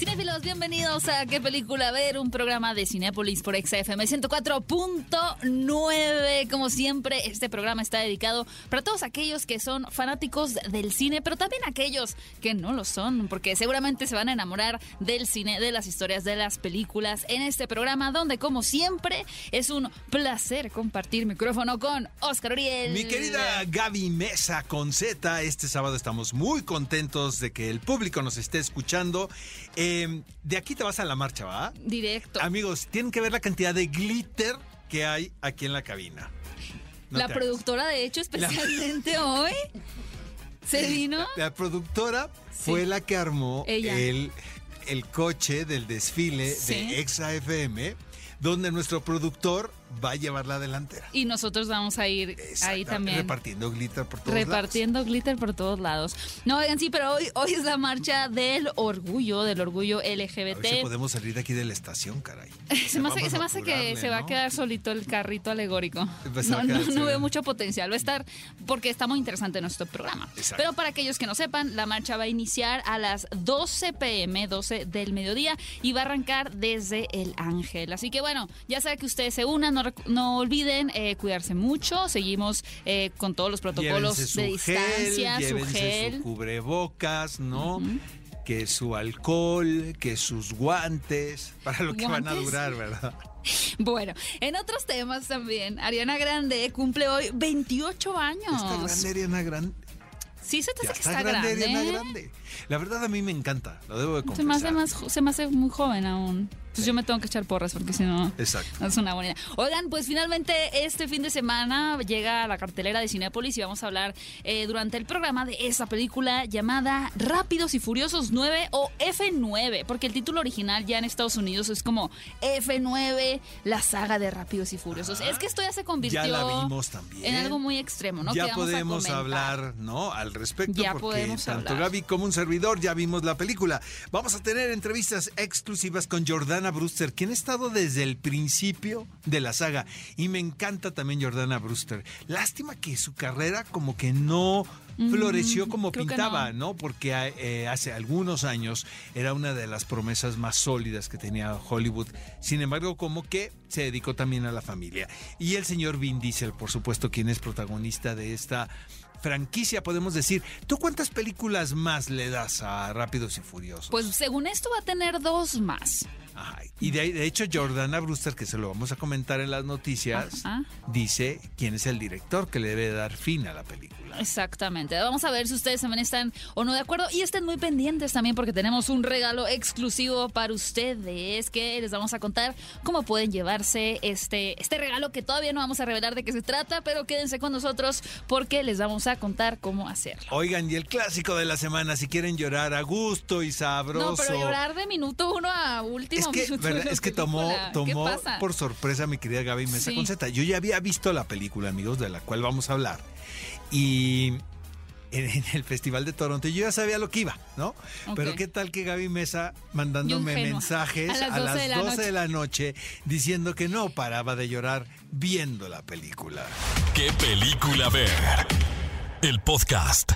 Cinéfilos, bienvenidos a ¿Qué película ver? Un programa de Cinépolis por XFM 104.9. Como siempre, este programa está dedicado para todos aquellos que son fanáticos del cine, pero también aquellos que no lo son, porque seguramente se van a enamorar del cine, de las historias, de las películas en este programa, donde como siempre es un placer compartir micrófono con Oscar Uriel. Mi querida Gaby Mesa con Z, este sábado estamos muy contentos de que el público nos esté escuchando. Eh, de aquí te vas a la marcha, ¿va? Directo. Amigos, tienen que ver la cantidad de glitter que hay aquí en la cabina. No la productora, de hecho, especialmente hoy, se vino. La, la productora fue la que armó Ella. el, el coche del desfile Sí. de Exa FM, donde nuestro productor va a llevar la delantera. Y nosotros vamos a ir ahí también. Repartiendo glitter por todos lados. Repartiendo glitter por todos lados. No, oigan, sí, pero hoy, hoy es la marcha del orgullo, del orgullo A ver si LGBT. podemos salir de aquí de la estación, caray. Se me hace, Vamos se me a hace que se va a quedar solito el carrito alegórico. No, no, veo mucho potencial. Va a estar porque está muy interesante nuestro programa. Exacto. Pero para aquellos que no sepan, la marcha va a iniciar a las 12 pm, 12 del mediodía, y va a arrancar desde el Ángel. Así que bueno, ya sea que ustedes se unan, no, olviden eh, cuidarse mucho. Seguimos eh, con todos los protocolos Llévense de distancia, gel, su gel. su cubrebocas, ¿no? Que su alcohol, que sus guantes, para lo que van a durar, ¿verdad? Bueno, en otros temas también, Ariana Grande cumple hoy 28 años. Está grande Ariana Grande. Sí, se te hace que está, está grande, grande. Ariana. Grande. La verdad a mí me encanta, lo debo de Se me, confesar. hace más, se me hace muy joven aún. Pues yo me tengo que echar porras porque si no... Exacto. Es una buena idea. Oigan, pues finalmente este fin de semana llega a la cartelera de Cinépolis y vamos a hablar eh, durante el programa de esa película llamada Rápidos y Furiosos 9 o F9, porque el título original ya en Estados Unidos es como F9, la saga de Rápidos y Furiosos. Es que esto ya se convirtió Ya la vimos también. en algo muy extremo, ¿no? ya podemos hablar, ¿no? Al respecto, Ya porque podemos tanto hablar. Gaby como un servidor ya vimos la película. Vamos a tener entrevistas exclusivas con Jordana Brewster, quien ha estado desde el principio de la saga. Y me encanta también Jordana Brewster. Lástima que su carrera como que no floreció como Mm, creo que pintaba, ¿no? Porque eh, hace algunos años era una de las promesas más sólidas que tenía Hollywood. Sin embargo, como que se dedicó también a la familia. Y el señor Vin Diesel, por supuesto, quien es protagonista de esta franquicia, podemos decir. ¿Tú cuántas películas más le das a Rápidos y Furiosos? Pues según esto va a tener dos más. Ajá. Y de, de hecho, Jordana Brewster, que se lo vamos a comentar en las noticias, Ajá. dice quién es el director que le debe dar fin a la película. Exactamente. Vamos a ver si ustedes también están o no de acuerdo. Y estén muy pendientes también porque tenemos un regalo exclusivo para ustedes que les vamos a contar cómo pueden llevarse este, este regalo que todavía no vamos a revelar de qué se trata, pero quédense con nosotros porque les vamos a contar cómo hacerlo. Oigan, y el clásico de la semana, si quieren llorar a gusto y sabroso. No, pero llorar de minuto uno a último Es que, es que tomó, película. ¿Qué tomó por sorpresa a mi querida Gaby Mesa Sí. con Z. Yo ya había visto la película, amigos, de la cual vamos a hablar. Y en, en el Festival de Toronto yo ya sabía lo que iba, ¿no? Pero qué tal que Gaby Mesa mandándome mensajes A las 12 de la 12 noche. de la noche diciendo que no paraba de llorar viendo la película. ¿Qué película ver? El podcast.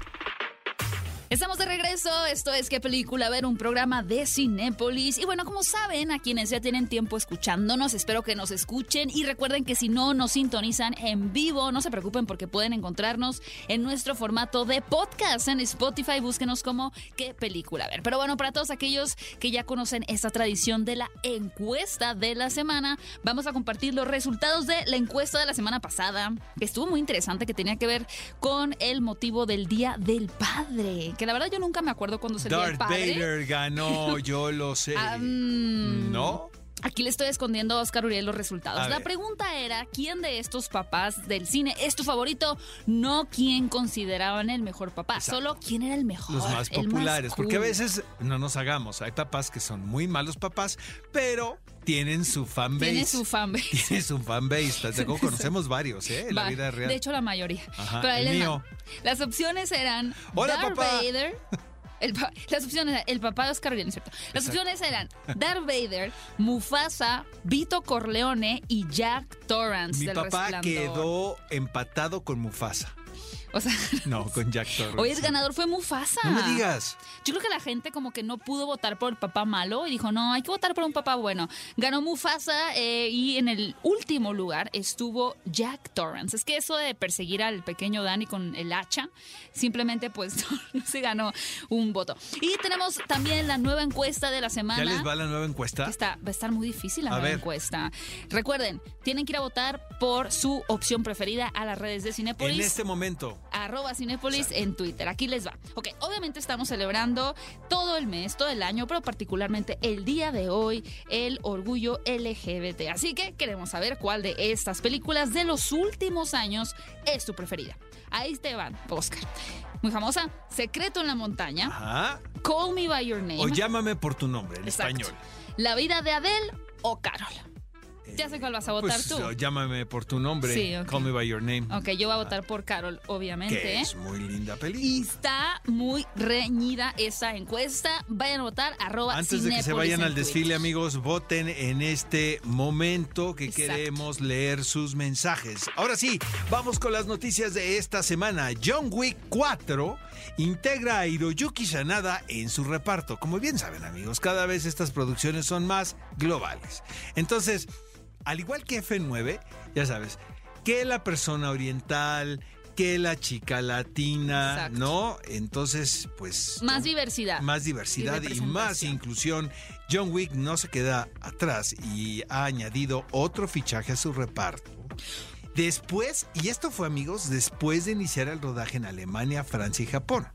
Estamos de regreso, esto es ¿Qué película? ver un programa de Cinépolis. Y bueno, como saben, a quienes ya tienen tiempo escuchándonos, espero que nos escuchen y recuerden que si no nos sintonizan en vivo, no se preocupen porque pueden encontrarnos en nuestro formato de podcast en Spotify. Búsquenos como ¿Qué película? ver. Pero bueno, para todos aquellos que ya conocen esta tradición de la encuesta de la semana, vamos a compartir los resultados de la encuesta de la semana pasada, que estuvo muy interesante, que tenía que ver con el motivo del Día del Padre. Que la verdad yo nunca me acuerdo cuándo es el Padre. Vader ganó, yo lo sé. Ah, mm, ¿No? Aquí le estoy escondiendo a Oscar Uriel los resultados. A La ver. pregunta era, ¿quién de estos papás del cine es tu favorito? No quién consideraban el mejor papá, Exacto. solo quién era el mejor. Los más populares, porque a veces no nos hagamos, hay papás que son muy malos papás, pero tienen su fanbase. Tiene su fanbase. Tiene su fanbase, ¿estás de acuerdo? Conocemos varios, ¿eh? En la vida real. De hecho, la mayoría. Ajá, Pero el mío. Las opciones eran Hola, Darth papá. Vader. el las opciones eran el papá de Oscar Uriel, ¿no es cierto? Las Exacto. opciones eran Darth Vader, Mufasa, Vito Corleone y Jack Torrance Mi del papá Resplandor. quedó empatado con Mufasa. O sea, No, con Jack Torrance. hoy el ganador fue Mufasa. No me digas. Yo creo que la gente como que no pudo votar por el papá malo y dijo, no, hay que votar por un papá bueno. Ganó Mufasa eh, y en el último lugar estuvo Jack Torrance. Es que eso de perseguir al pequeño Danny con el hacha, simplemente pues no, se ganó un voto. Y tenemos también la nueva encuesta de la semana. ¿Ya les va la nueva encuesta? Está, va a estar muy difícil la A nueva ver. encuesta. Recuerden, tienen que ir a votar por su opción preferida a las redes de Cinepolis En este momento. Arroba Cinépolis en Twitter. Aquí les va. Ok, obviamente estamos celebrando todo el mes, todo el año, pero particularmente el día de hoy, el orgullo LGBT. Así que queremos saber cuál de estas películas de los últimos años es tu preferida. Ahí te van, Oscar. Muy famosa, Secreto en la Montaña, Ajá. Call Me By Your Name. O llámame por tu nombre, en Exacto. español. La vida de Adele o Carol. Ya sé cuál vas a votar Pues, tú. llámame por tu nombre. Sí, ok. Call me by your name. Ok, yo voy a votar por Carol, obviamente. Que es muy linda Y película. está muy reñida esa encuesta. Vayan a votar arroba Antes de que se vayan al desfile, amigos, voten en este momento que Exacto. queremos leer sus mensajes. Ahora sí, vamos con las noticias de esta semana. John Wick 4 integra a Hiroyuki Sanada en su reparto. Como bien saben, amigos, cada vez estas producciones son más globales. Entonces, al igual que F9, ya sabes, que la persona oriental, que la chica latina, Exacto. ¿no? Entonces, pues... Más diversidad. más diversidad Y y, más inclusión. John Wick no se queda atrás y ha añadido otro fichaje a su reparto. Después, y esto fue amigos, después de iniciar el rodaje en Alemania, Francia y Japón.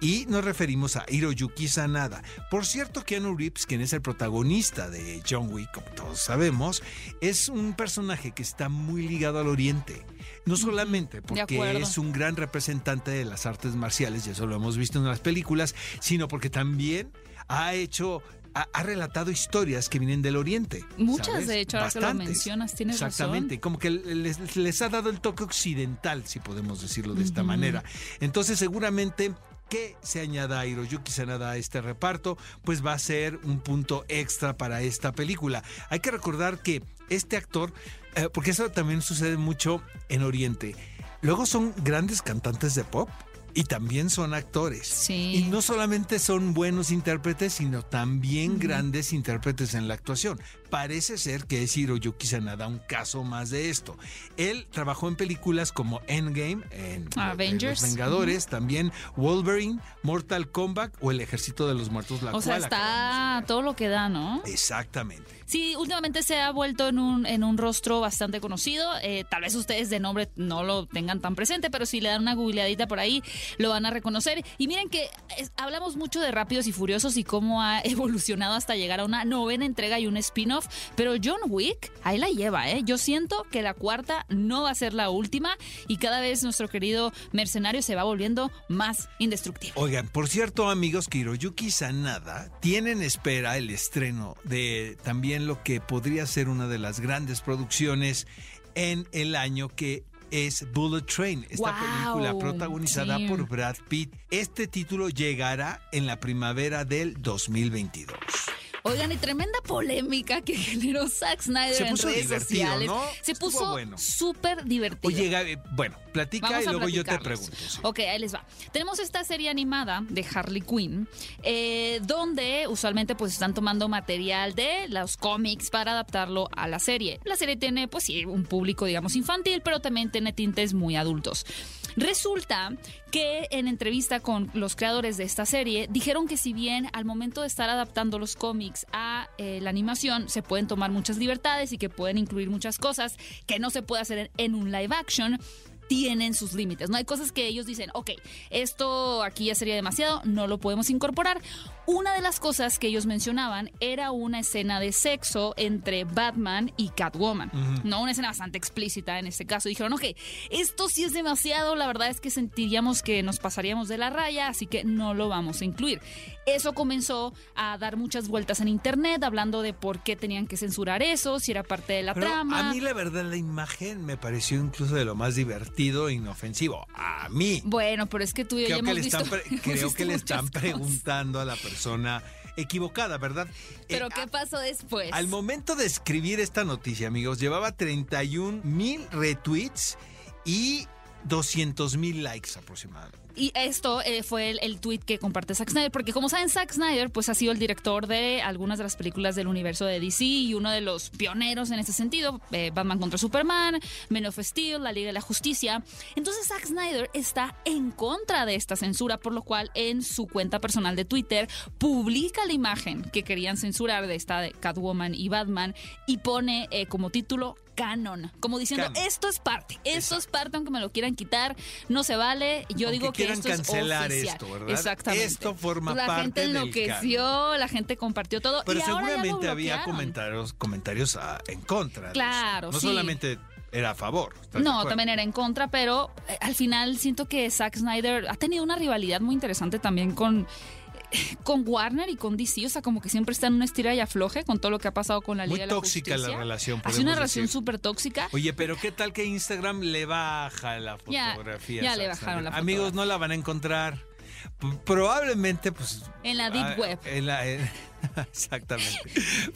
Y nos referimos a Hiroyuki Sanada. Por cierto, Keanu Reeves, quien es el protagonista de John Wick, como todos sabemos, es un personaje que está muy ligado al oriente. No solamente porque es un gran representante de las artes marciales, y eso lo hemos visto en las películas, sino porque también ha hecho, ha, ha relatado historias que vienen del oriente. Muchas, ¿sabes? de hecho, ahora que lo Bastantes. mencionas, tienes razón. Exactamente, como que les, les ha dado el toque occidental, si podemos decirlo de esta manera. Entonces, seguramente que se añada a Hiroyuki Sanada a este reparto, pues va a ser un punto extra para esta película. Hay que recordar que este actor, eh, porque eso también sucede mucho en Oriente, luego son grandes cantantes de pop. Y también son actores. Sí. Y no solamente son buenos intérpretes, sino también grandes intérpretes en la actuación. Parece ser que es Hiroyuki Sanada un caso más de esto. Él trabajó en películas como Endgame, en Avengers. Los Vengadores, también Wolverine, Mortal Kombat o El Ejército de los Muertos, la O sea, cual de está todo lo que da, ¿no? Exactamente. Sí, últimamente se ha vuelto en un, en un rostro bastante conocido. Eh, tal vez ustedes de nombre no lo tengan tan presente, pero si le dan una googleadita por ahí, lo van a reconocer. Y miren que hablamos mucho de Rápidos y Furiosos y cómo ha evolucionado hasta llegar a una novena entrega y un spin-off. Pero John Wick, ahí la lleva, ¿eh? Yo siento que la cuarta no va a ser la última y cada vez nuestro querido mercenario se va volviendo más indestructible. Oigan, por cierto, amigos, que Hiroyuki Sanada tiene en espera el estreno de también lo que podría ser una de las grandes producciones en el año que es Bullet Train, esta Wow, película protagonizada sí. por Brad Pitt. Este título llegará en la primavera del 2022. Oigan, y tremenda polémica que generó Zack Snyder Se en redes sociales. ¿no? Se puso bueno. súper divertido. Oye, Gaby, bueno, platica Vamos y luego yo te pregunto. sí. Ok, ahí les va. Tenemos esta serie animada de Harley Quinn, eh, donde usualmente pues están tomando material de los cómics para adaptarlo a la serie. La serie tiene pues sí un público digamos infantil, pero también tiene tintes muy adultos. Resulta que en entrevista con los creadores de esta serie dijeron que si bien al momento de estar adaptando los cómics a eh, la animación se pueden tomar muchas libertades y que pueden incluir muchas cosas que no se puede hacer en, un live action, tienen sus límites. No hay cosas que ellos dicen, ok, esto aquí ya sería demasiado, no lo podemos incorporar. Una de las cosas que ellos mencionaban era una escena de sexo entre Batman y Catwoman. No, una escena bastante explícita en este caso. Dijeron, ok, esto sí es demasiado, la verdad es que sentiríamos que nos pasaríamos de la raya, así que no lo vamos a incluir. Eso comenzó a dar muchas vueltas en internet, hablando de por qué tenían que censurar eso, si era parte de la Pero trama. a mí la verdad la imagen me pareció incluso de lo más divertido e inofensivo. A mí. Bueno, pero es que tú y yo ya creo que hemos le visto. están, pre- hemos creo visto que le están cosas. preguntando a la persona equivocada, ¿verdad? Pero Eh, ¿qué pasó después? Al momento de escribir esta noticia, amigos, llevaba 31 mil retweets y 200 mil likes aproximadamente. Y esto eh, fue el, el tweet que comparte Zack Snyder, porque como saben, Zack Snyder pues ha sido el director de algunas de las películas del universo de DC y uno de los pioneros en ese sentido, eh, Batman contra Superman, Men of Steel, La Liga de la Justicia. Entonces Zack Snyder está en contra de esta censura, por lo cual en su cuenta personal de Twitter publica la imagen que querían censurar de esta de Catwoman y Batman y pone eh, como título canon, como diciendo, Canon. esto es parte, esto es parte, aunque me lo quieran quitar, no se vale. Yo Aunque digo que esto es cancelar oficial. esto, ¿verdad? Exactamente. Esto forma la parte gente del enloqueció, la gente compartió todo. Pero y ahora seguramente había comentarios, comentarios ah, en contra. Claro. No sí. solamente era a favor. ¿estás de No, también era en contra, pero eh, al final siento que Zack Snyder ha tenido una rivalidad muy interesante también con, con Warner y con DC. O sea, como que siempre está en una estira y afloje con todo lo que ha pasado con la Muy Liga de la tóxica la relación, sido una relación súper tóxica. Oye, pero ¿qué tal que Instagram le baja la Ya, fotografía? ya le bajaron la Amigos, fotografía. no la van a encontrar. P- Probablemente, pues. En la deep ah, web. en la- en- exactamente.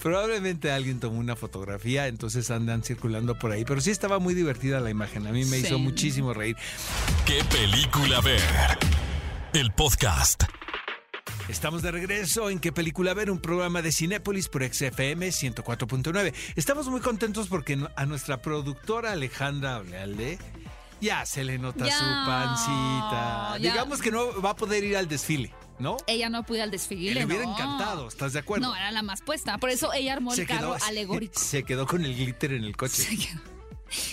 Probablemente alguien tomó una fotografía, entonces andan circulando por ahí. Pero sí estaba muy divertida la imagen. A mí me Sí. hizo muchísimo reír. ¿Qué película ver? El podcast. Estamos de regreso en ¿Qué película ver? Un programa de Cinépolis por XFM 104.9. Estamos muy contentos porque a nuestra productora Alejandra Olealde ya se le nota Ya, su pancita. ya. Digamos que no va a poder ir al desfile, ¿no? Ella no pudo al desfile. le hubiera no. encantado, ¿estás de acuerdo? No, era la más puesta. Por eso ella armó el carro alegórico. se quedó con el glitter en el coche. Sí,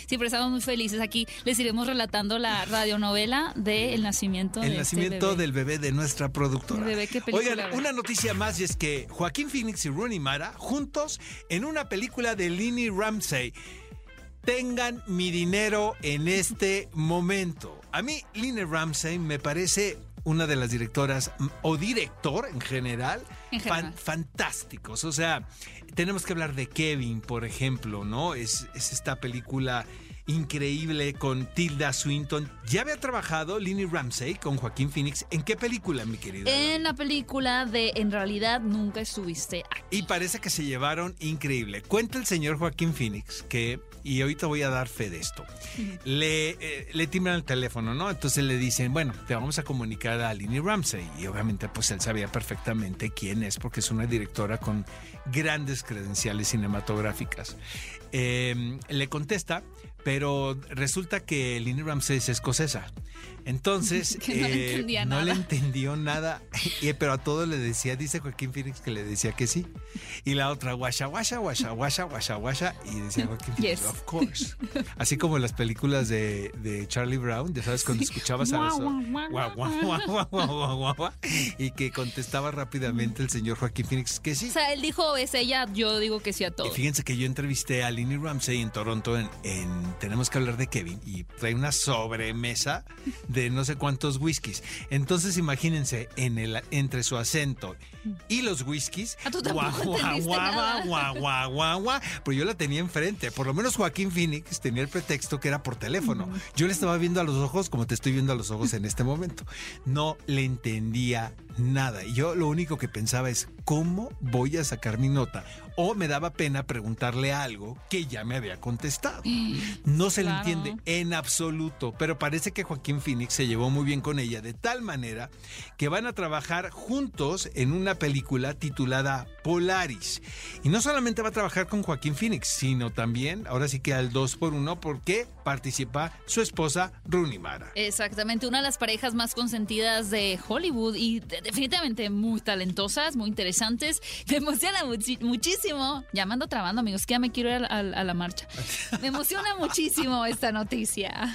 pero estamos muy felices. Aquí les iremos relatando la radionovela de El nacimiento El de nacimiento este bebé. del bebé de nuestra productora. Bebé, ¿qué película Oigan, una noticia más y es que Joaquín Phoenix y Rooney Mara juntos en una película de Lini Ramsey. Tengan mi dinero en este momento. A mí, Lini Ramsey me parece una de las directoras o director en general, En general. fan- fantásticos. O sea, tenemos que hablar de Kevin, por ejemplo, ¿no? Es, es esta película increíble con Tilda Swinton. Ya había trabajado Lini Ramsey con Joaquín Phoenix. ¿En qué película, mi querida? En la película de En realidad nunca estuviste aquí. Y parece que se llevaron increíble. Cuenta el señor Joaquín Phoenix que, y ahorita voy a dar fe de esto, le, eh, le timbran el teléfono, ¿no? Entonces le dicen, bueno, te vamos a comunicar a Lini Ramsey. Y obviamente pues él sabía perfectamente quién es, porque es una directora con grandes credenciales cinematográficas. Eh, le contesta, pero resulta que Lini Ramsey es escocesa. Entonces, no, eh, le entendió nada, pero a todo le decía, dice Joaquín Phoenix que le decía que sí. Y la otra, guasha, guasha, guasha, guasha, guasha, guasha. Y decía Joaquín Phoenix, yes. of course. Así como en las películas de, de Charlie Brown, ya sabes, cuando escuchabas a los... y que contestaba rápidamente el señor Joaquín Phoenix que sí. O sea, él dijo, es ella, yo digo que sí a todo. Y fíjense que yo entrevisté a Lini Ramsey en Toronto en, en Tenemos que hablar de Kevin y trae una sobremesa de no sé cuántos whiskies. Entonces imagínense en el, entre su acento y los whiskies. Ah, guau, guau, guau, guau, guau, guau. Pero yo la tenía enfrente. Por lo menos Joaquín Phoenix tenía el pretexto que era por teléfono. Yo le estaba viendo a los ojos como te estoy viendo a los ojos en este momento. No le entendía nada. Y yo lo único que pensaba es, ¿cómo voy a sacar mi nota? O me daba pena preguntarle algo que ya me había contestado. No se le entiende en absoluto, pero parece que Joaquín Phoenix se llevó muy bien con ella, de tal manera que van a trabajar juntos en una película titulada Polaris. Y no solamente va a trabajar con Joaquín Phoenix, sino también, ahora sí que al dos por uno, porque participa su esposa Rooney Mara. Exactamente, una de las parejas más consentidas de Hollywood y de- definitivamente muy talentosas, muy interesantes. Me emociona muchi- muchísimo. Ya me ando trabando, amigos, que ya me quiero ir a, a- a la marcha. Me emociona muchísimo esta noticia.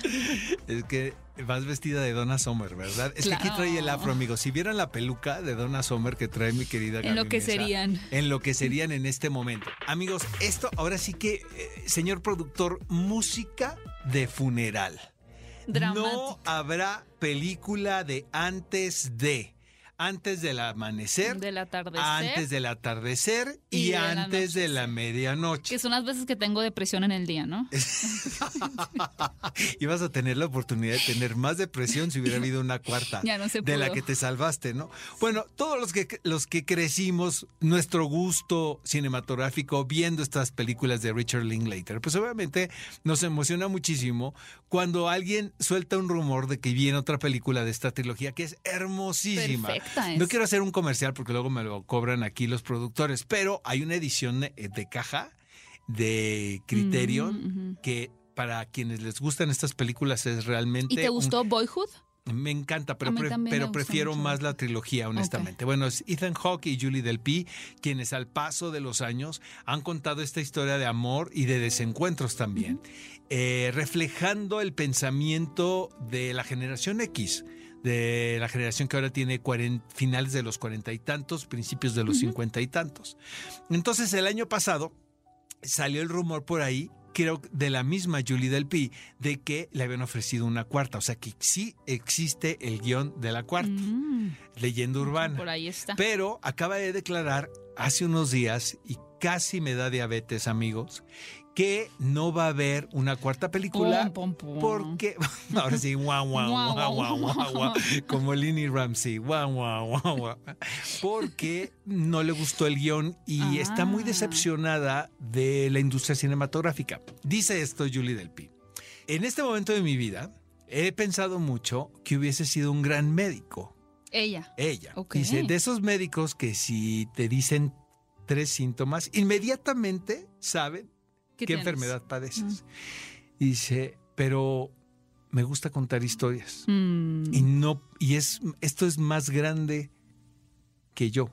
Es que vas vestida de Donna Summer, ¿verdad? Es que aquí trae el afro, amigos. Si vieran la peluca de Donna Summer que trae mi querida Gaby En lo que Mesa, serían. En lo que serían en este momento. Amigos, esto ahora sí que, eh, señor productor, música de funeral. Dramático. No habrá película de antes de. Antes del amanecer, Del atardecer. antes del atardecer y, Y de la antes de la medianoche. Que son las veces que tengo depresión en el día, ¿no? Ibas a tener la oportunidad de tener más depresión si hubiera habido una cuarta Ya no se de la que te salvaste, ¿no? Bueno, todos los que los que crecimos nuestro gusto cinematográfico viendo estas películas de Richard Linklater, pues obviamente nos emociona muchísimo cuando alguien suelta un rumor de que viene otra película de esta trilogía que es hermosísima. Es. No quiero hacer un comercial porque luego me lo cobran aquí los productores, pero hay una edición de, de caja de Criterion Mm, que para quienes les gustan estas películas es realmente ¿Y te un- gustó Boyhood? me encanta, pero, pre- pero prefiero mucho. más la trilogía, honestamente. Bueno, es Ethan Hawke y Julie Delpy, quienes al paso de los años han contado esta historia de amor y de desencuentros también, eh, reflejando el pensamiento de la generación X, de la generación que ahora tiene finales de los cuarenta y tantos, principios de los cincuenta y tantos. Entonces, el año pasado salió el rumor por ahí, creo de la misma Julie Delpy, de que le habían ofrecido una cuarta. O sea que sí existe el guion de la cuarta, Mm, leyenda urbana. por ahí está. Pero acaba de declarar hace unos días, y casi me da diabetes, amigos, que no va a haber una cuarta película. Pum, pum, pum. Porque, ahora sí, guau, guau, Guau, guau, guau, guau, como Lini Ramsey, guau, guau, guau, guau. Porque no le gustó el guion y está muy Ah. decepcionada de la industria cinematográfica. Dice esto Julie Delpy. En este momento de mi vida, he pensado mucho que hubiese sido un gran médico. Ella. Ella. Ok. Dice, de esos médicos que si te dicen tres síntomas, inmediatamente saben ¿Qué enfermedad padeces. Dice, pero me gusta contar historias. Mm, Y no, y es, esto es más grande que yo.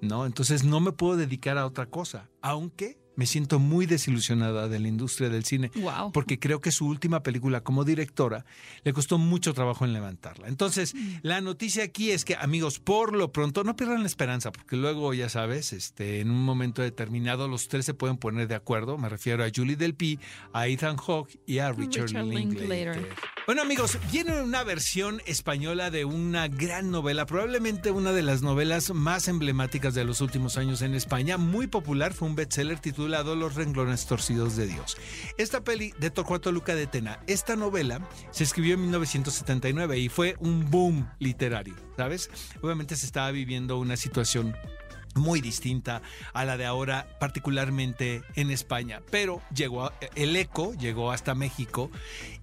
¿No? Entonces no me puedo dedicar a otra cosa. Aunque me siento muy desilusionada de la industria del cine. Wow. Porque creo que su última película como directora le costó mucho trabajo en levantarla. Entonces, la noticia aquí es que, amigos, por lo pronto, no pierdan la esperanza, porque luego, ya sabes, este, en un momento determinado, los tres se pueden poner de acuerdo. Me refiero a Julie Delpy, a Ethan Hawke y a Richard, Richard Linklater. Linklater. Bueno, amigos, viene una versión española de una gran novela, probablemente una de las novelas más emblemáticas de los últimos años en España, muy popular, fue un bestseller titulado Los renglones torcidos de Dios. Esta peli de Torcuato Luca de Tena, esta novela se escribió en 1979 y fue un boom literario, ¿sabes? Obviamente se estaba viviendo una situación muy distinta a la de ahora, particularmente en España. Pero llegó a- el eco, llegó hasta México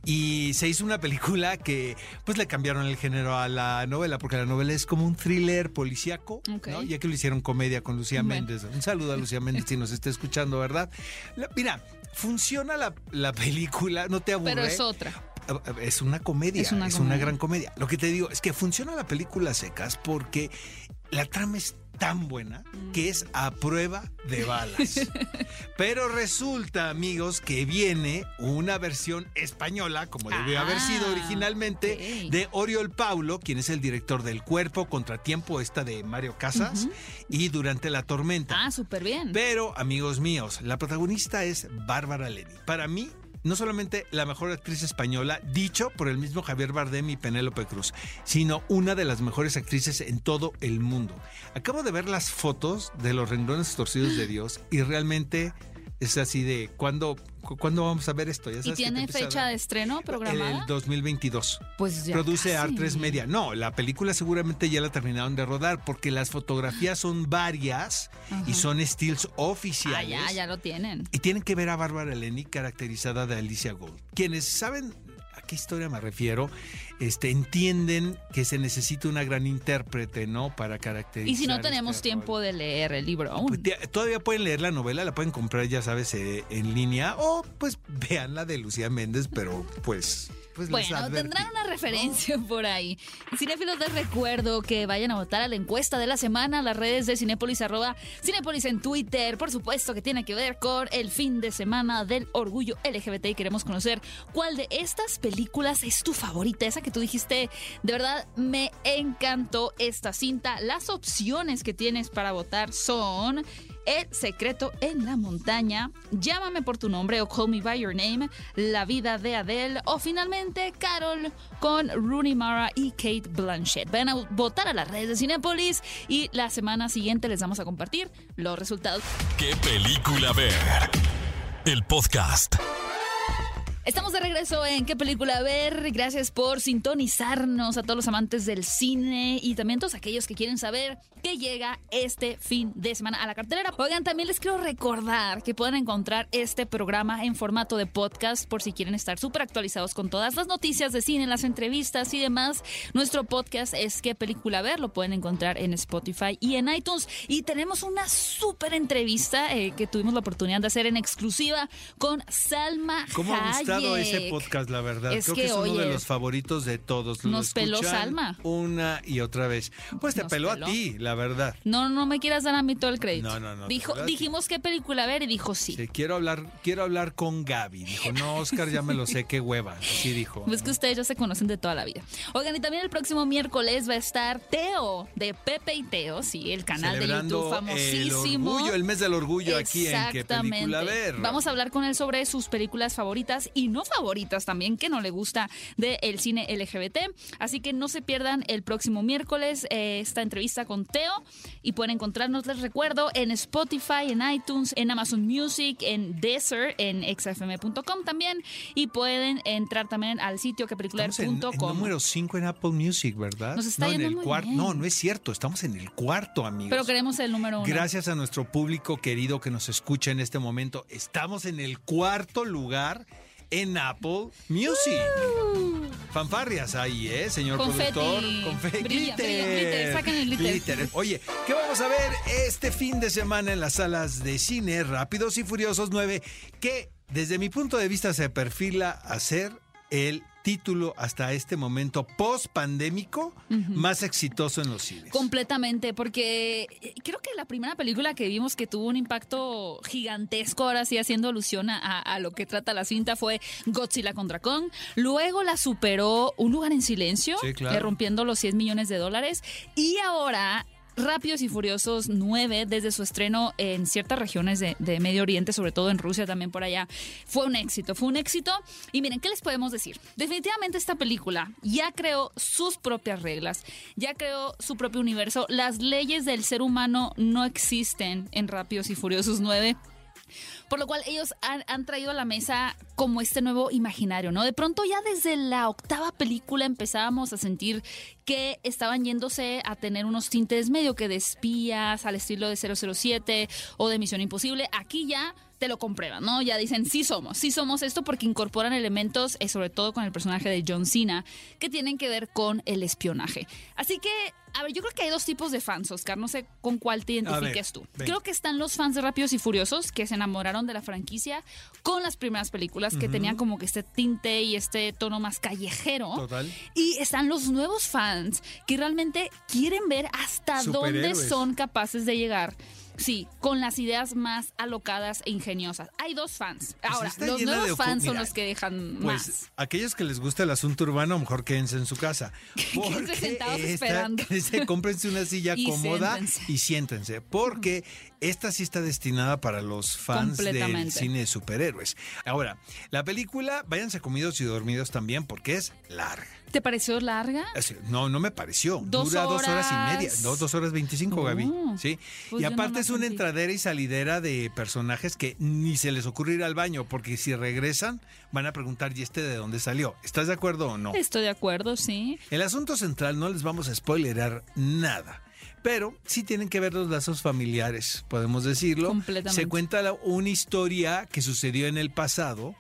y se hizo una película que pues le cambiaron el género a la novela, porque la novela es como un thriller policíaco, Ok. ¿no? ya que lo hicieron comedia con Lucía Bueno. Méndez. Un saludo a Lucía Méndez si nos está escuchando, ¿verdad? La- mira, funciona la, la película, no te aburre. Pero es otra. Es una comedia, Es es una una, gran comedia. Lo que te digo es que funciona la película secas porque la trama es tan buena que es a prueba de balas. Pero resulta, amigos, que viene una versión española, como debió haber sido Ah, originalmente, de Oriol Paulo, quien es el director del Cuerpo, Contratiempo, esta de Mario Casas, y Durante la Tormenta. Ah, súper bien. Pero, amigos míos, la protagonista es Bárbara Leni. Para mí, no solamente la mejor actriz española, dicho por el mismo Javier Bardem y Penélope Cruz, sino una de las mejores actrices en todo el mundo. Acabo de ver las fotos de los renglones torcidos de Dios y realmente es así de, ¿cuándo, cu- ¿cuándo vamos a ver esto? Ya ¿Y sabes tiene fecha de estreno En programada? el 2022 pues ya produce casi. Art3 Media. No, la película seguramente ya la terminaron de rodar porque las fotografías son varias y son stills Ah, oficiales. ya, ya lo tienen. Y tienen que ver a Bárbara Leni caracterizada de Alicia Gold. Quienes saben qué historia me refiero, este, entienden que se necesita una gran intérprete, ¿no? Para caracterizar. Y si no tenemos este tiempo rol. de leer el libro aún. Pues, tía, todavía pueden leer la novela, la pueden comprar, ya sabes, eh, en línea o pues vean la de Lucía Méndez, pero pues... pues Bueno, tendrán una referencia por ahí. Cinéfilos, les recuerdo que vayan a votar a la encuesta de la semana, las redes de Cinépolis, arroba Cinépolis en Twitter, por supuesto que tiene que ver con el fin de semana del orgullo LGBT y queremos conocer cuál de estas películas es tu favorita, esa que tú dijiste, de verdad me encantó esta cinta. Las opciones que tienes para votar son El secreto en la montaña, Llámame por tu nombre o Call Me By Your Name, La vida de Adele o finalmente Carol con Rooney Mara y Kate Blanchett. Ven a votar a las redes de Cinepolis y la semana siguiente les vamos a compartir los resultados. ¿Qué película ver? El podcast. Estamos de regreso en ¿Qué película ver? Gracias por sintonizarnos a todos los amantes del cine y también todos aquellos que quieren saber qué llega este fin de semana a la cartelera. Oigan, también les quiero recordar que pueden encontrar este programa en formato de podcast por si quieren estar súper actualizados con todas las noticias de cine, las entrevistas y demás. Nuestro podcast es ¿Qué película ver? Lo pueden encontrar en Spotify y en iTunes. Y tenemos una súper entrevista eh, que tuvimos la oportunidad de hacer en exclusiva con Salma ¿Cómo gustado ese podcast, la verdad? Es Creo que, que, es uno oye, de los favoritos de todos. Lo nos peló Salma. Una y otra vez. Pues te peló, peló. a ti, la verdad. No, no me quieras dar a mí todo el crédito. No, no, no, Dijo, de dijimos qué película ver y dijo sí. Sí, quiero hablar, quiero hablar con Gaby. Dijo, no, Oscar, ya me lo sé, qué hueva. Así dijo. Pues que ustedes ya se conocen de toda la vida. Oigan, y también el próximo miércoles va a estar Teo, de Pepe y Teo, sí, el canal de Celebrando YouTube famosísimo. El orgullo, el mes del orgullo aquí en qué película ver. Vamos a hablar con él sobre sus películas favoritas y no favoritas también, que no le gusta del cine LGBT. Así que no se pierdan el próximo miércoles eh, esta entrevista con Teo y pueden encontrarnos, les recuerdo, en Spotify, en iTunes, en Amazon Music, en Deezer, en xfm.com también y pueden entrar también al sitio quepelicular.com. número 5 en Apple Music, ¿verdad? Nos está no, en yendo el muy cuarto. bien. No, no es cierto. Estamos en el cuarto, amigos. Pero queremos el número uno. Gracias a nuestro público querido que nos escucha en este momento. Estamos en el cuarto lugar en Apple Music. Fanfarrias ahí, ¿eh, señor Confeti. productor? Confeti. Brilla, brilla, glitter. Saquen el glitter. Oye, ¿qué vamos a ver este fin de semana en las salas de cine Rápidos y Furiosos 9? Que desde mi punto de vista se perfila a ser el título hasta este momento post-pandémico más exitoso en los cines. Completamente, porque eh, creo que la primera película que vimos que tuvo un impacto gigantesco, ahora sí haciendo alusión a, a lo que trata la cinta, fue Godzilla contra Kong. Luego la superó Un lugar en silencio, Sí, claro. eh, rompiendo los 100 millones de dólares. Y ahora... Rápidos y Furiosos 9, desde su estreno en ciertas regiones de, Medio Oriente, sobre todo en Rusia, también por allá, fue un éxito, fue un éxito. Y miren, ¿qué les podemos decir? Definitivamente esta película ya creó sus propias reglas, ya creó su propio universo. Las leyes del ser humano no existen en Rápidos y Furiosos 9. Por lo cual ellos han, traído a la mesa como este nuevo imaginario, ¿no? De pronto ya desde la octava película empezábamos a sentir que estaban yéndose a tener unos tintes medio que de espías, al estilo de 007 o de Misión Imposible. Aquí ya te lo comprueban, ¿no? Ya dicen, sí somos, sí somos esto porque incorporan elementos, eh, sobre todo con el personaje de John Cena, que tienen que ver con el espionaje. Así que, a ver, yo creo que hay dos tipos de fans, Oscar, no sé con cuál te identifiques tú. ven. Creo que están los fans de Rápidos y Furiosos, que se enamoraron de la franquicia con las primeras películas, que tenían como que este tinte y este tono más callejero. Total. Y están los nuevos fans que realmente quieren ver hasta dónde son capaces de llegar. Sí, con las ideas más alocadas e ingeniosas. Hay dos fans. Ahora, está los nuevos fans son los que dejan Pues más. aquellos que les gusta el asunto urbano, mejor quédense en su casa. Quédense sentados esperando. se- cómprense una silla Y cómoda siéntense. y siéntense, porque esta sí está destinada para los fans del cine de superhéroes. Ahora, la película, váyanse comidos y dormidos también, porque es larga. ¿Te pareció larga? No, no me pareció. Dos Dura dos horas y media. No, dos horas veinticinco, Gaby. Sí. pues y aparte es una sentí. entradera y salidera de personajes que ni se les ocurre ir al baño, porque si regresan van a preguntar, ¿y este de dónde salió? ¿Estás de acuerdo o no? Estoy de acuerdo, sí. El asunto central no les vamos a spoilerar nada. Pero sí tienen que ver los lazos familiares, podemos decirlo. Completamente. Se cuenta la- una historia que sucedió en el pasado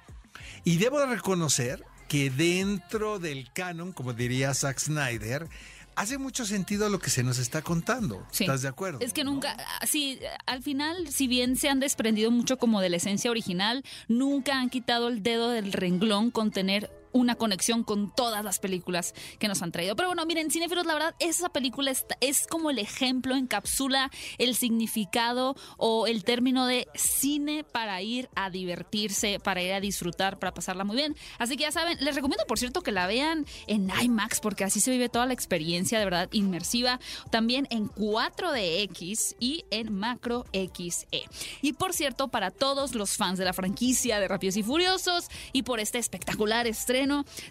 y debo de reconocer que dentro del canon, como diría Zack Snyder, hace mucho sentido lo que se nos está contando. Sí. ¿Estás de acuerdo? Es que no? nunca, ah, sí, al final, si bien se han desprendido mucho como de la esencia original, nunca han quitado el dedo del renglón con tener una conexión con todas las películas que nos han traído. Pero bueno, miren, Cinefilos, la verdad, esa película es como el ejemplo, encapsula el significado o el término de cine para ir a divertirse, para ir a disfrutar, para pasarla muy bien. Así que ya saben, les recomiendo, por cierto, que la vean en IMAX, porque así se vive toda la experiencia de verdad inmersiva. También en 4DX y en Macro XE. Y por cierto, para todos los fans de la franquicia de Rápidos y Furiosos y por este espectacular estreno,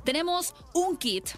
tenemos un kit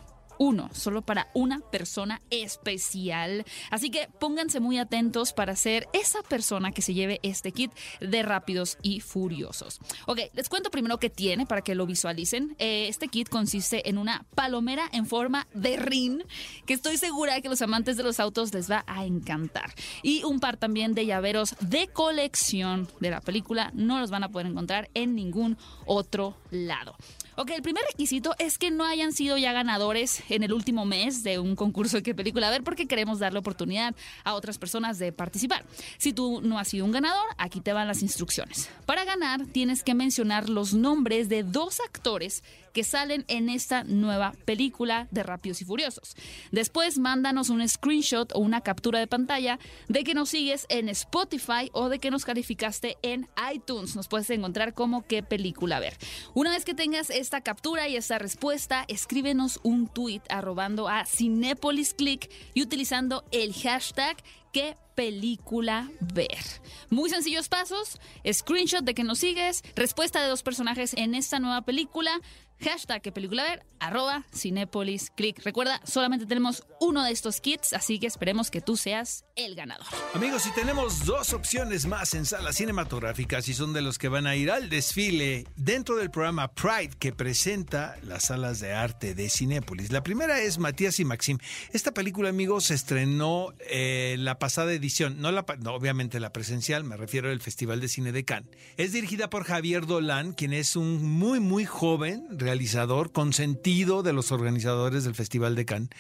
uno, solo para una persona especial. Así que pónganse muy atentos para ser esa persona que se lleve este kit de rápidos y furiosos. Ok, les cuento primero qué tiene para que lo visualicen. Eh, este kit consiste en una palomera en forma de rin, que estoy segura que los amantes de los autos les va a encantar. Y un par también de llaveros de colección de la película. No los van a poder encontrar en ningún otro lado. Ok, el primer requisito es que no hayan sido ya ganadores en el último mes de un concurso de qué película a ver, porque queremos darle oportunidad a otras personas de participar. Si tú no has sido un ganador, aquí te van las instrucciones. Para ganar, tienes que mencionar los nombres de dos actores que salen en esta nueva película de Rápidos y Furiosos. Después mándanos un screenshot o una captura de pantalla de que nos sigues en Spotify o de que nos calificaste en iTunes. Nos puedes encontrar como qué película ver. Una vez que tengas esta captura y esta respuesta, escríbenos un tweet arrobando a Cinepolis Click y utilizando el hashtag qué película ver. Muy sencillos pasos, screenshot de que nos sigues, respuesta de dos personajes en esta nueva película, hashtag que película ver, arroba Cinepolis Click. Recuerda, solamente tenemos uno de estos kits, así que esperemos que tú seas el ganador. Amigos, y tenemos dos opciones más en salas cinematográficas y son de los que van a ir al desfile dentro del programa Pride que presenta las salas de arte de Cinépolis. La primera es Matías y Maxim. Esta película, amigos, se estrenó en eh, la pasada edición, no, la, no obviamente la presencial, me refiero al Festival de Cine de Cannes. Es dirigida por Javier Dolan, quien es un muy, muy joven realizador, consentido de los organizadores del Festival de Cannes,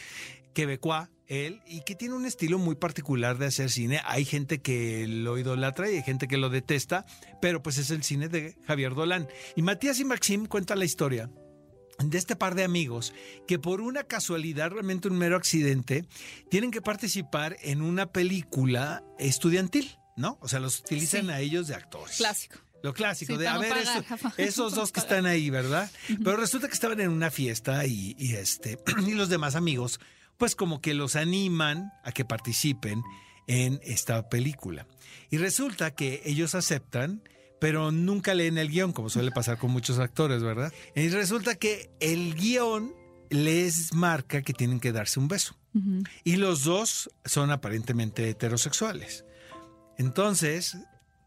quebecois, él, y que tiene un estilo muy particular de hacer cine. Hay gente que lo idolatra y hay gente que lo detesta, pero pues es el cine de Javier Dolan. Y Matías y Maxim cuenta la historia de este par de amigos que por una casualidad, realmente un mero accidente, tienen que participar en una película estudiantil, ¿no? O sea, los utilizan a ellos de actores. Clásico. Lo clásico, de a ver, esos dos que están ahí, ¿verdad? Pero resulta que estaban en una fiesta y, este, y los demás amigos, pues como que los animan a que participen en esta película. Y resulta que ellos aceptan, pero nunca leen el guion, como suele pasar con muchos actores, ¿verdad? Y resulta que el guion les marca que tienen que darse un beso. Y los dos son aparentemente heterosexuales. Entonces,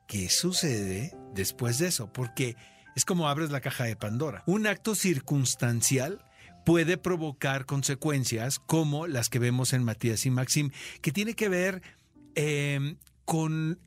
¿qué sucede después de eso? Porque es como abres la caja de Pandora. Un acto circunstancial puede provocar consecuencias como las que vemos en Matías y Maxim, que tiene que ver em, con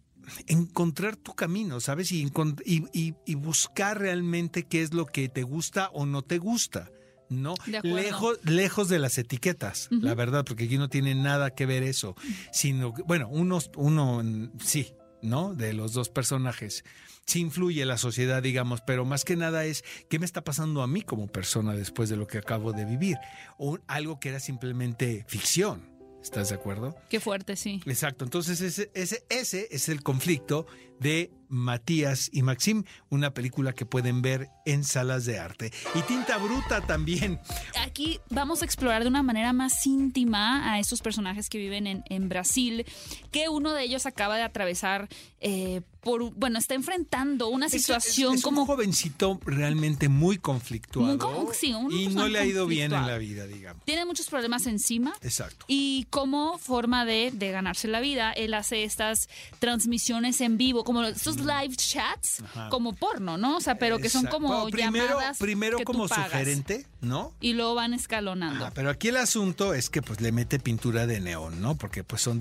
encontrar tu camino, ¿sabes? Y, y, buscar realmente qué es lo que te gusta o no te gusta. ¿no? Lejos, lejos de las etiquetas, la verdad, porque aquí no tiene nada que ver eso, sino que, bueno, uno, uno sí, ¿no? De los dos personajes. Sí influye la sociedad, digamos, pero más que nada es qué me está pasando a mí como persona después de lo que acabo de vivir. O algo que era simplemente ficción. ¿Estás de acuerdo? Qué fuerte, sí. Exacto. Entonces ese, ese, ese es el conflicto de Matías y Maxim, una película que pueden ver en salas de arte. Y Tinta Bruta también. Aquí vamos a explorar de una manera más íntima a estos personajes que viven en, en Brasil, que uno de ellos acaba de atravesar eh, por, bueno, está enfrentando una situación es, como... Un jovencito realmente muy conflictuado. sí, y no le ha ido bien en la vida, digamos. Tiene muchos problemas encima. Exacto. Y como forma de, de ganarse la vida, él hace estas transmisiones en vivo como estos live chats, como porno, ¿no? O sea, pero que son como primero, llamadas Primero como sugerente, ¿no? Y luego van escalonando. pero aquí el asunto es que pues le mete pintura de neón, ¿no? Porque pues son,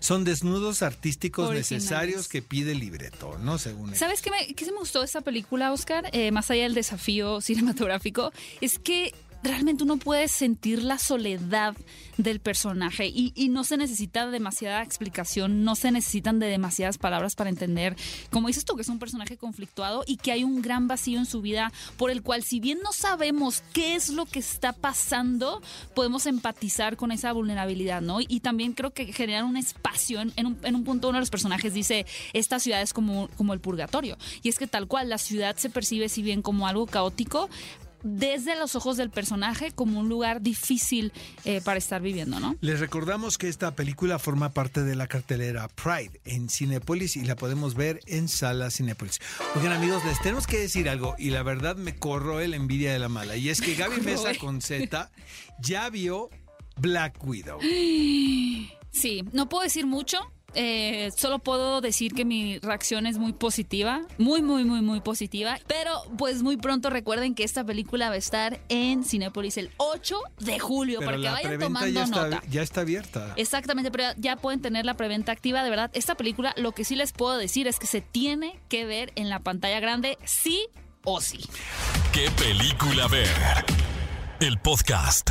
son desnudos artísticos necesarios que pide el libreto, ¿no? Según ¿Sabes qué, me, qué se me gustó de esta película, Oscar? Eh, más allá del desafío cinematográfico, es que realmente uno puede sentir la soledad del personaje y, y, no se necesita demasiada explicación, no se necesitan de demasiadas palabras para entender, como dices tú, que es un personaje conflictuado y que hay un gran vacío en su vida por el cual si bien no sabemos qué es lo que está pasando, podemos empatizar con esa vulnerabilidad, ¿no? Y también creo que generar un espacio, en, en, un, en un, punto uno de los personajes dice, esta ciudad es como, como el purgatorio. Y es que tal cual, la ciudad se percibe si bien como algo caótico, desde los ojos del personaje como un lugar difícil eh, para estar viviendo, ¿no? Les recordamos que esta película forma parte de la cartelera Pride en Cinepolis y la podemos ver en Sala Cinepolis. Oigan amigos, les tenemos que decir algo y la verdad me corro el envidia de la mala y es que Gaby Mesa con Z ya vio Black Widow. Sí, no puedo decir mucho, eh, solo puedo decir que mi reacción es muy positiva, muy, muy, muy, muy positiva. Pero pues muy pronto recuerden que esta película va a estar en Cinepolis el 8 de julio pero para que vayan tomando ya está, nota. Ya está abierta. Exactamente, pero ya pueden tener la preventa activa. De verdad, esta película lo que sí les puedo decir es que se tiene que ver en la pantalla grande, sí o sí. ¿Qué película ver? El podcast.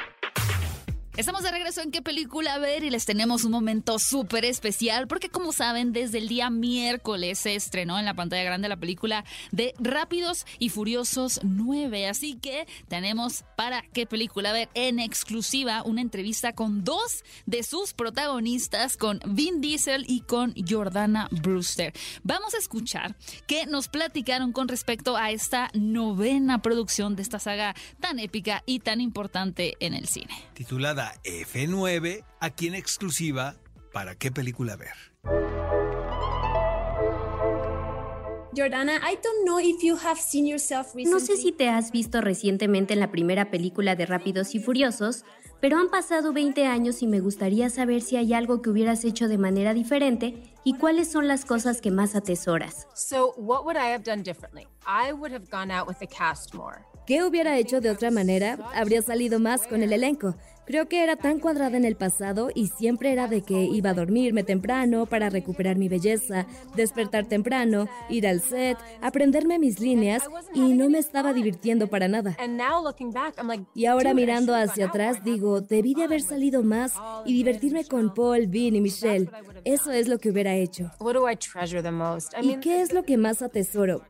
Estamos de regreso en qué película ver y les tenemos un momento súper especial porque como saben desde el día miércoles se estrenó en la pantalla grande la película de Rápidos y Furiosos 9. Así que tenemos para qué película ver en exclusiva una entrevista con dos de sus protagonistas, con Vin Diesel y con Jordana Brewster. Vamos a escuchar qué nos platicaron con respecto a esta novena producción de esta saga tan épica y tan importante en el cine. Titulada F9, aquí en exclusiva para qué película ver. Jordana, I don't know if you have seen yourself recently. No sé si te has visto recientemente en la primera película de Rápidos y Furiosos, pero han pasado 20 años y me gustaría saber si hay algo que hubieras hecho de manera diferente y cuáles son las cosas que más atesoras. So, what would I have done differently? I would have gone out with the cast more. ¿Qué hubiera hecho de otra manera? Habría salido más con el elenco. Creo que era tan cuadrada en el pasado y siempre era de que iba a dormirme temprano para recuperar mi belleza, despertar temprano, ir al set, aprenderme mis líneas y no me estaba divirtiendo para nada. Y ahora mirando hacia atrás digo, debí de haber salido más y divertirme con Paul, Vin y Michelle. Eso es lo que hubiera hecho. ¿Y qué es lo que más atesoro?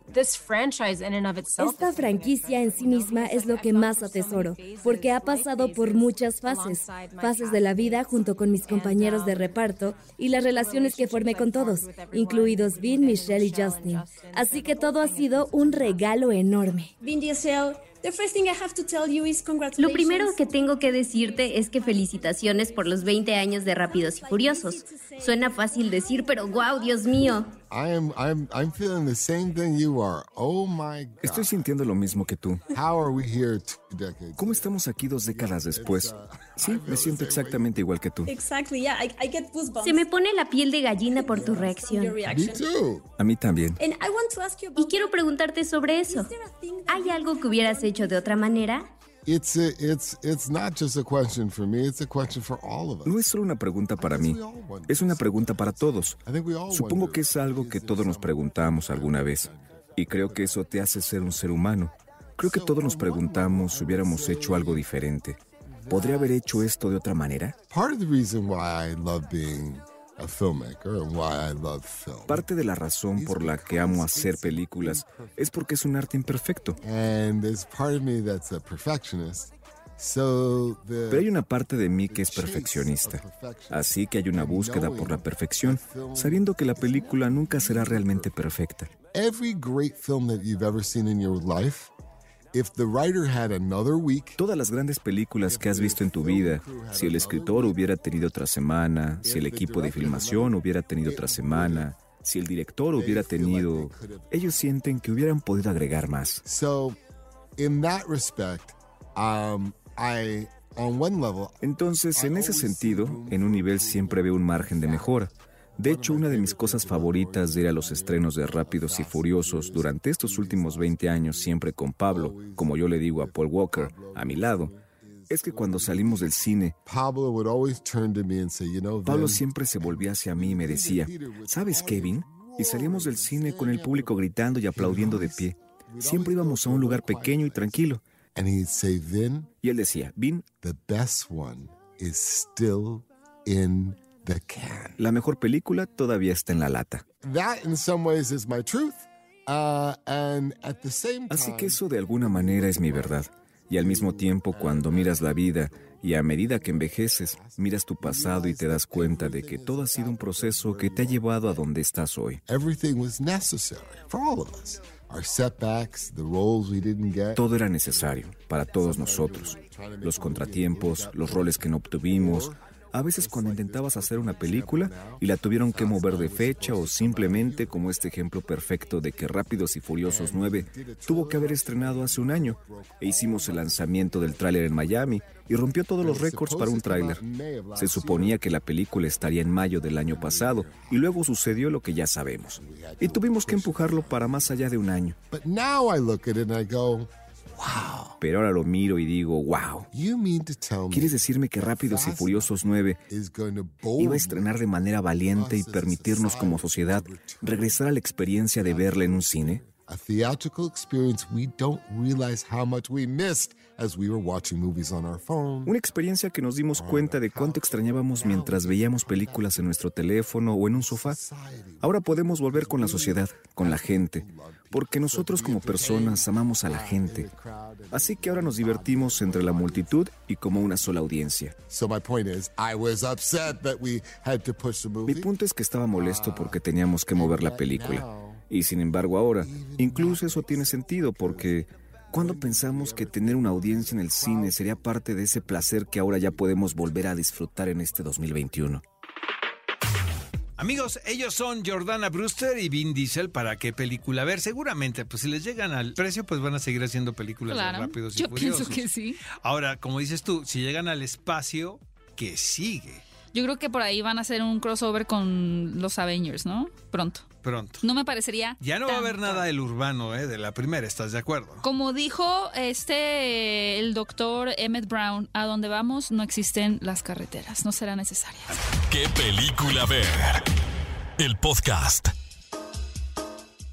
Esta franquicia en sí misma es lo que más atesoro, porque ha pasado por muchas fases, fases de la vida junto con mis compañeros de reparto y las relaciones que formé con todos, incluidos Vin, Michelle y Justin. Así que todo ha sido un regalo enorme. Vin Diesel, the first thing I have to tell you is Lo congratulations. primero que tengo que decirte es que felicitaciones por los 20 años de Rápidos y Furiosos. Suena fácil decir, pero wow, Dios mío. I am I'm I'm feeling the same thing you are. Oh my god. Estoy sintiendo lo mismo que tú. How are we here two decades? ¿Cómo estamos aquí dos décadas después? Sí, me siento exactamente igual que tú. Exactly, yeah, I, I get goosebumps. Se me pone la piel de gallina por tu Your reacción. Me reaction. too. A mí también. And I want to ask you Y about quiero preguntarte sobre eso. ¿Hay algo que hubieras hecho de otra manera? It's a, it's it's not just a question for me, it's a question for all of us. No es solo una pregunta para mí, es una pregunta para todos. Supongo que es algo que todos nos preguntamos alguna vez. Y creo que eso te hace ser un ser humano. Creo que todos nos preguntamos si hubiéramos hecho algo diferente. ¿Podría haber hecho esto de otra manera? Part of the reason why I love being Parte de la razón por la que amo hacer películas es porque es un arte imperfecto. Pero hay una parte de mí que es perfeccionista. Así que hay una búsqueda por la perfección, sabiendo que la película nunca será realmente perfecta. Todas las grandes películas que has visto en tu vida, si el escritor hubiera tenido otra semana, si el equipo de filmación hubiera tenido otra semana, si el director hubiera tenido... Ellos sienten que hubieran podido agregar más. So, in that respect, um, I, on one level, Entonces, en ese sentido, en un nivel siempre veo un margen de mejora. De hecho, una de mis cosas favoritas de ir a los estrenos de Rápidos y Furiosos durante estos últimos 20 años, siempre con Pablo, como yo le digo a Paul Walker, a mi lado, es que cuando salimos del cine, Pablo siempre se volvía hacia mí y me decía, ¿sabes, Kevin? Y salíamos del cine con el público gritando y aplaudiendo de pie. Siempre íbamos a un lugar pequeño y tranquilo. Y él decía, Vin, the best one is still in can. la mejor película todavía está en la lata. That, in some ways, is my truth. Uh, and at the same Así que eso de alguna manera es mi verdad. Y al mismo tiempo, cuando miras la vida y a medida que envejeces, miras tu pasado y te das cuenta de que todo ha sido un proceso que te ha llevado a donde estás hoy. Todo era necesario para todos nosotros. Los contratiempos, los roles que no obtuvimos. A veces cuando intentabas hacer una película y la tuvieron que mover de fecha o simplemente como este ejemplo perfecto de que Rápidos y Furiosos 9 tuvo que haber estrenado hace un año e hicimos el lanzamiento del tráiler en Miami y rompió todos los récords para un tráiler. Se suponía que la película estaría en mayo del año pasado y luego sucedió lo que ya sabemos. Y tuvimos que empujarlo para más allá de un año. Pero ahora lo miro y digo, wow. ¿Quieres decirme que Rápidos y Furiosos 9 is going to iba a estrenar de manera valiente y permitirnos como sociedad regresar a la experiencia de verla en un cine? A theatrical experience we don't realize how much we missed as we were watching movies on our phone. Una experiencia que nos dimos cuenta de cuánto extrañábamos mientras veíamos películas en nuestro teléfono o en un sofá. Ahora podemos volver con la sociedad, con la gente, porque nosotros como personas amamos a la gente. Así que ahora nos divertimos entre la multitud y como una sola audiencia. Mi punto es que estaba molesto porque teníamos que mover la película. Y sin embargo ahora, incluso eso tiene sentido porque cuando pensamos que tener una audiencia en el cine sería parte de ese placer que ahora ya podemos volver a disfrutar en este 2021. Amigos, ellos son Jordana Brewster y Vin Diesel. ¿Para qué película? A ver, seguramente, pues si les llegan al precio, pues van a seguir haciendo películas de Claro, rápidos y yo furiosos. pienso que sí. Ahora, como dices tú, si llegan al espacio, que sigue Yo creo que por ahí van a hacer un crossover con los Avengers, ¿no? Pronto. pronto. No me parecería. Ya no va a haber nada del urbano, ¿eh? De la primera, ¿estás de acuerdo? Como dijo este el doctor Emmett Brown, a donde vamos no existen las carreteras, no serán necesarias. ¿Qué película ver? El podcast.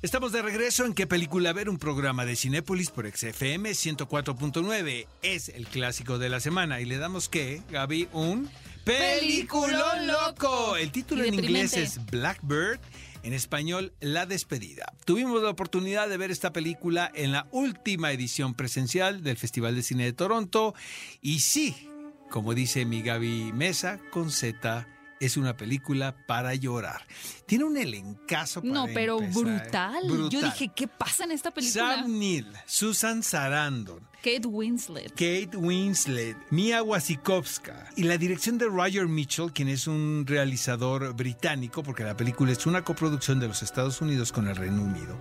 Estamos de regreso en ¿Qué película ver? Un programa de Cinépolis por XFM 104.9. Es el clásico de la semana y le damos que, Gaby, un peliculón loco. El título en inglés es Blackbird. En español, La Despedida. Tuvimos la oportunidad de ver esta película en la última edición presencial del Festival de Cine de Toronto. Y sí, como dice mi Gaby Mesa, con Z, es una película para llorar. Tiene un elencazo para No, pero empezar, ¿eh? brutal. Yo Brutal. dije, ¿qué pasa en esta película? Sam Neill, Susan Sarandon, Kate Winslet. Kate Winslet, Mia Wasikowska y la dirección de Roger Mitchell, quien es un realizador británico, porque la película es una coproducción de los Estados Unidos con el Reino Unido.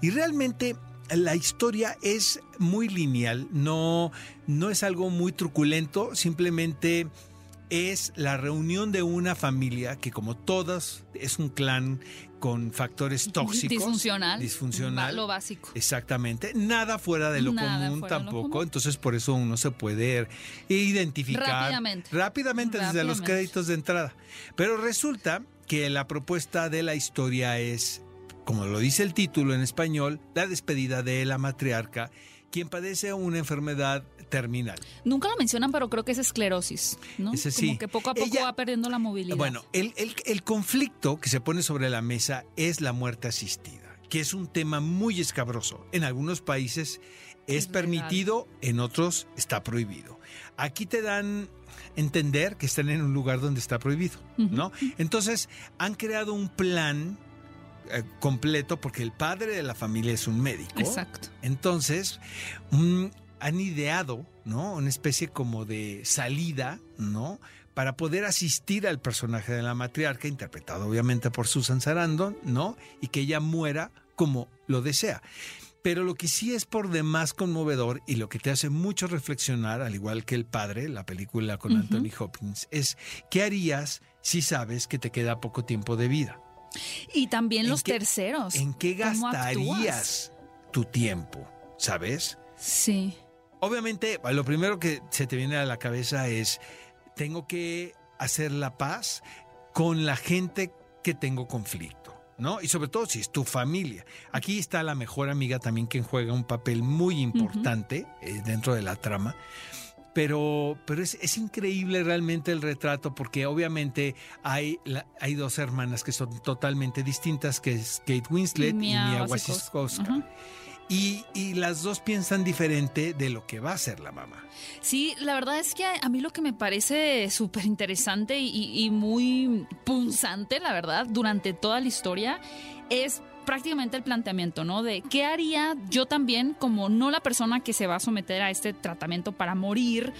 Y realmente la historia es muy lineal, no, no es algo muy truculento, simplemente es la reunión de una familia que como todas es un clan con factores tóxicos. Disfuncional. Disfuncional. Lo básico. Exactamente, nada fuera de lo Nada común lo tampoco, común. entonces por eso uno se puede identificar Rápidamente. rápidamente desde los créditos de entrada. Pero resulta que la propuesta de la historia es, como lo dice el título en español, la despedida de la matriarca, quien padece una enfermedad terminal. Nunca lo mencionan, pero creo que es esclerosis, ¿no? Ese sí. Como que poco a poco Ella- va perdiendo la movilidad. Bueno, el, el- el conflicto que se pone sobre la mesa es la muerte asistida, que es un tema muy escabroso. En algunos países es, Es permitido, en otros está prohibido. Aquí te dan entender que están en un lugar donde está prohibido, ¿no? Entonces han creado un plan eh, completo porque el padre de la familia es un médico. Exacto. Entonces, mm, han ideado, ¿no? Una especie como de salida, ¿no? Para poder asistir al personaje de la matriarca, interpretado obviamente por Susan Sarandon, ¿no? Y que ella muera como lo desea. Pero lo que sí es por demás conmovedor y lo que te hace mucho reflexionar, al igual que El Padre, la película con. Anthony Hopkins, es ¿qué harías si sabes que te queda poco tiempo de vida? Y también ¿En los qué- terceros. ¿En qué ¿Cómo gastarías tu tiempo? ¿Sabes? Sí. obviamente, lo primero que se te viene a la cabeza es, tengo que hacer la paz con la gente que tengo conflicto. ¿no? Y sobre todo si es tu familia. Aquí está la mejor amiga también que juega un papel muy importante eh, dentro de la trama. Pero, pero es, es, increíble realmente el retrato porque obviamente hay, hay dos hermanas que son totalmente distintas, que es Kate Winslet y Mia, Wasikowska. Y, y, las dos piensan diferente de lo que va a ser la mamá. Sí, la verdad es que a, mí lo que me parece súper interesante y, y, muy punzante, la verdad, durante toda la historia, es prácticamente el planteamiento, ¿no? De qué haría yo también como no la persona que se va a someter a este tratamiento para morir,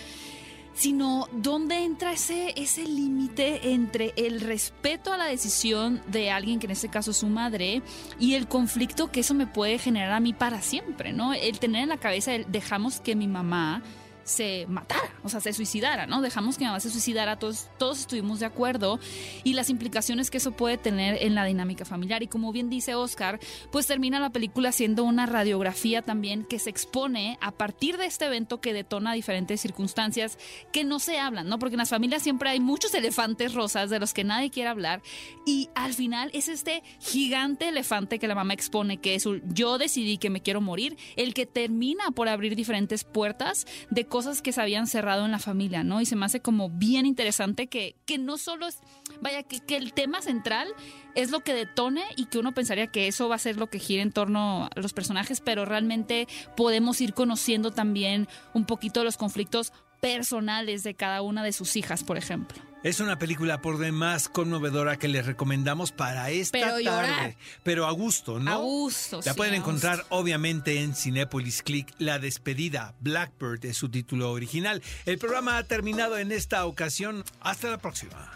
sino dónde entra ese, ese límite entre el respeto a la decisión de alguien, que en este caso es su madre, y el conflicto que eso me puede generar a mí para siempre, ¿no? El tener en la cabeza el dejamos que mi mamá se matara, o sea, se suicidara, ¿no? Dejamos que mi mamá se suicidara, todos, todos estuvimos de acuerdo y las implicaciones que eso puede tener en la dinámica familiar. Y como bien dice Oscar, pues termina la película siendo una radiografía también que se expone a partir de este evento que detona diferentes circunstancias que no se hablan, ¿no? Porque en las familias siempre hay muchos elefantes rosas de los que nadie quiere hablar y al final es este gigante elefante que la mamá expone, que es un yo decidí que me quiero morir, el que termina por abrir diferentes puertas de cosas cosas que se habían cerrado en la familia, ¿no? Y se me hace como bien interesante que, que no solo es, vaya, que, que el tema central es lo que detone y que uno pensaría que eso va a ser lo que gira en torno a los personajes, pero realmente podemos ir conociendo también un poquito los conflictos personales de cada una de sus hijas, por ejemplo. Es una película por demás conmovedora que les recomendamos para esta tarde. Pero a gusto, ¿no? A gusto. La pueden encontrar obviamente en Cinepolis Click. La despedida, Blackbird es su título original. El programa ha terminado en esta ocasión. Hasta la próxima.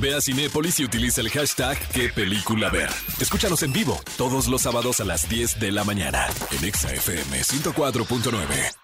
Ve a Cinépolis y utiliza el hashtag qué película ver. Escúchanos en vivo todos los sábados a las 10 de la mañana en ExaFM 104.9.